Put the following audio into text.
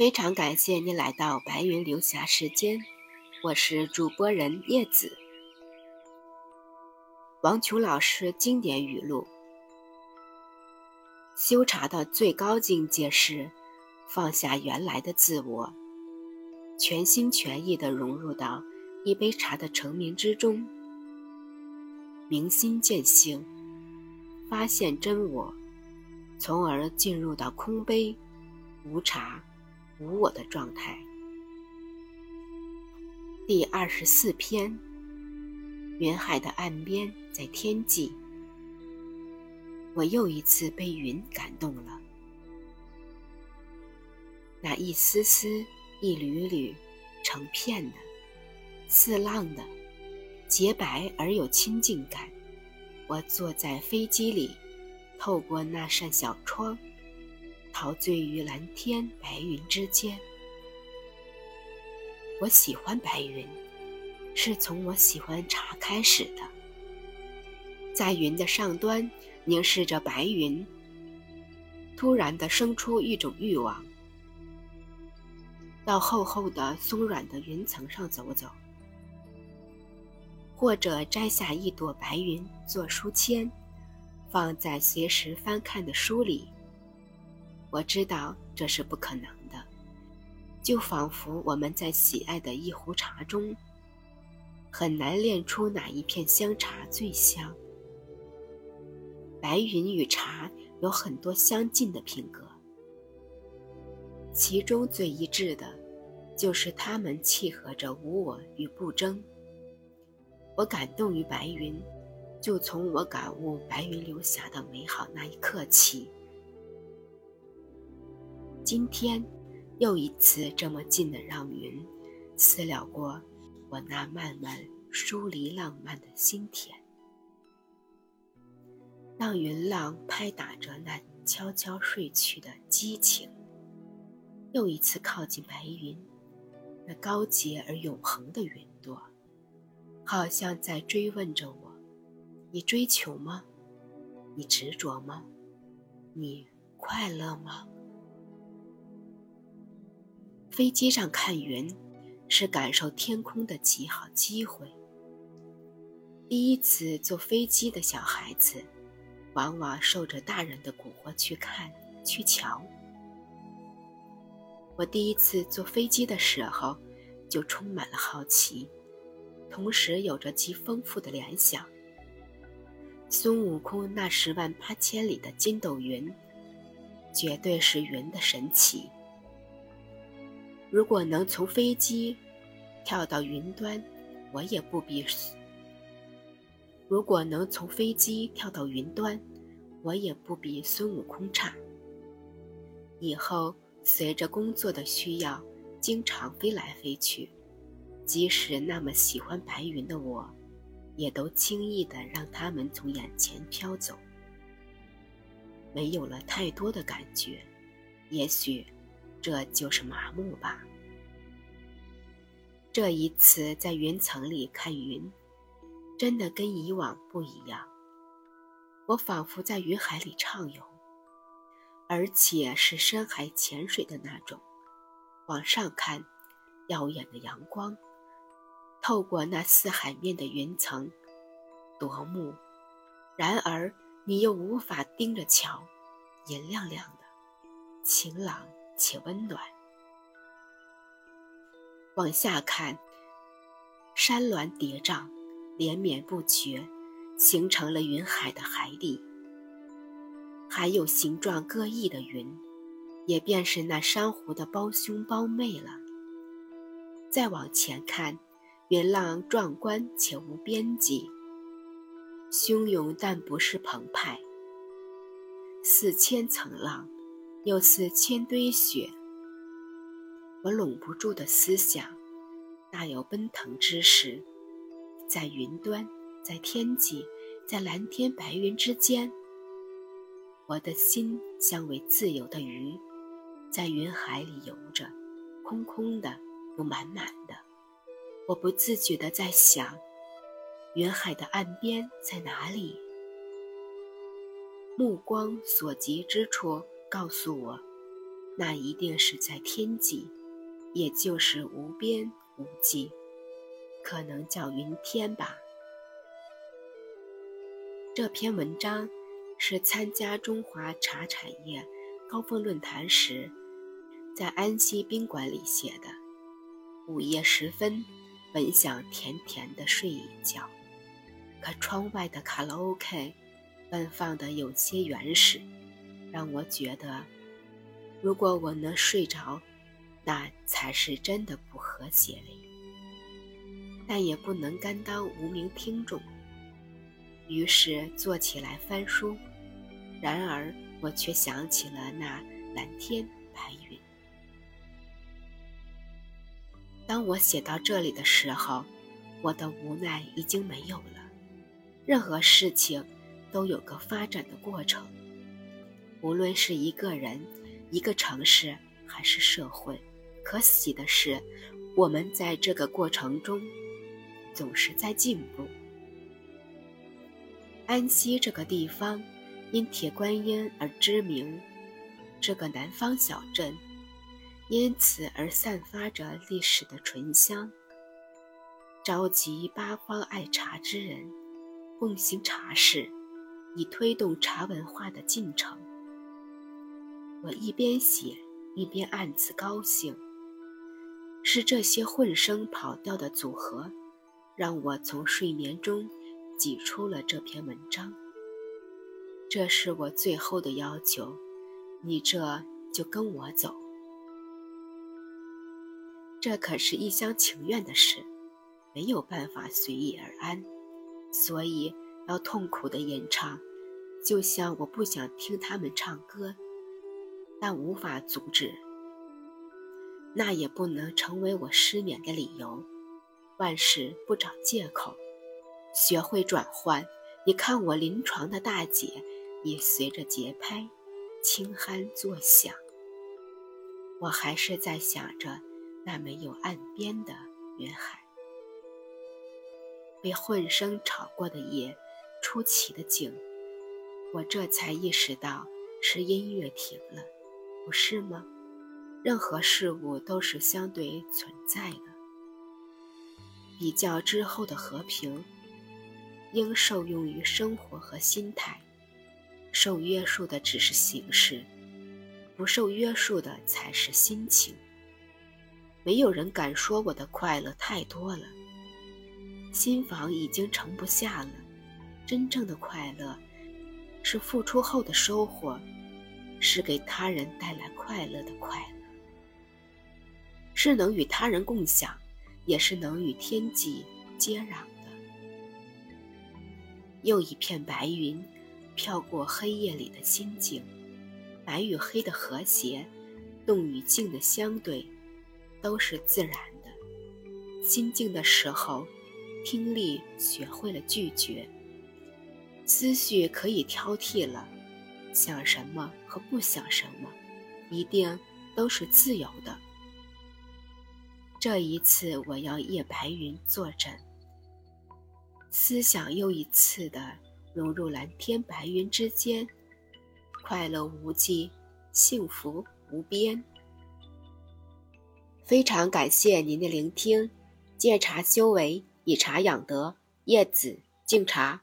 非常感谢你来到白云流霞时间，我是主播人叶子。王琼老师经典语录：修茶的最高境界是放下原来的自我，全心全意地融入到一杯茶的成名之中，明心见性，发现真我，从而进入到空杯无茶。无我的状态。第二十四篇：云海的岸边，在天际，我又一次被云感动了。那一丝丝、一缕缕、成片的、似浪的、洁白而有亲近感。我坐在飞机里，透过那扇小窗。陶醉于蓝天白云之间。我喜欢白云，是从我喜欢茶开始的。在云的上端凝视着白云，突然的生出一种欲望，到厚厚的松软的云层上走走，或者摘下一朵白云做书签，放在随时翻看的书里。我知道这是不可能的，就仿佛我们在喜爱的一壶茶中，很难炼出哪一片香茶最香。白云与茶有很多相近的品格，其中最一致的，就是它们契合着无我与不争。我感动于白云，就从我感悟白云流霞的美好那一刻起。今天，又一次这么近的让云私了过我那慢慢疏离浪漫的心田，让云浪拍打着那悄悄睡去的激情，又一次靠近白云，那高洁而永恒的云朵，好像在追问着我：你追求吗？你执着吗？你快乐吗？飞机上看云，是感受天空的极好机会。第一次坐飞机的小孩子，往往受着大人的蛊惑去看、去瞧。我第一次坐飞机的时候，就充满了好奇，同时有着极丰富的联想。孙悟空那十万八千里的筋斗云，绝对是云的神奇。如果能从飞机跳到云端，我也不比；如果能从飞机跳到云端，我也不比孙悟空差。以后随着工作的需要，经常飞来飞去，即使那么喜欢白云的我，也都轻易的让他们从眼前飘走，没有了太多的感觉。也许。这就是麻木吧。这一次在云层里看云，真的跟以往不一样。我仿佛在云海里畅游，而且是深海潜水的那种。往上看，耀眼的阳光透过那似海面的云层，夺目。然而你又无法盯着瞧，银亮亮的，晴朗。且温暖。往下看，山峦叠嶂，连绵不绝，形成了云海的海底。还有形状各异的云，也便是那珊瑚的胞兄胞妹了。再往前看，云浪壮观且无边际，汹涌但不是澎湃，似千层浪。又似千堆雪，我拢不住的思想，大有奔腾之势，在云端，在天际，在蓝天白云之间。我的心像为自由的鱼，在云海里游着，空空的又满满的。我不自觉地在想，云海的岸边在哪里？目光所及之处。告诉我，那一定是在天际，也就是无边无际，可能叫云天吧。这篇文章是参加中华茶产业高峰论坛时，在安溪宾馆里写的。午夜时分，本想甜甜的睡一觉，可窗外的卡拉 OK 奔放的有些原始，让我觉得，如果我能睡着，那才是真的不和谐了。但也不能甘当无名听众，于是坐起来翻书。然而我却想起了那蓝天白云。当我写到这里的时候，我的无奈已经没有了。任何事情都有个发展的过程，无论是一个人、一个城市还是社会。可喜的是，我们在这个过程中总是在进步。安溪这个地方因铁观音而知名，这个南方小镇。因此而散发着历史的醇香，召集八方爱茶之人，共行茶事，以推动茶文化的进程。我一边写，一边暗自高兴。是这些混声跑调的组合，让我从睡眠中挤出了这篇文章。这是我最后的要求，你这就跟我走。这可是一厢情愿的事，没有办法随意而安，所以要痛苦的吟唱，就像我不想听他们唱歌，但无法阻止，那也不能成为我失眠的理由。万事不找借口，学会转换。你看我临床的大姐，也随着节拍轻鼾作响。我还是在想着。那没有岸边的云海，被混声吵过的夜，出奇的静。我这才意识到是音乐停了，不是吗？任何事物都是相对存在的。比较之后的和平，应受用于生活和心态。受约束的只是形式，不受约束的才是心情。没有人敢说我的快乐太多了，新房已经盛不下了。真正的快乐，是付出后的收获，是给他人带来快乐的快乐，是能与他人共享，也是能与天际接壤的。又一片白云，飘过黑夜里的心境，白与黑的和谐，动与静的相对。都是自然的。心静的时候，听力学会了拒绝，思绪可以挑剔了，想什么和不想什么，一定都是自由的。这一次，我要夜白云坐镇，思想又一次的融入蓝天白云之间，快乐无际，幸福无边。非常感谢您的聆听，戒茶修为，以茶养德，叶子敬茶。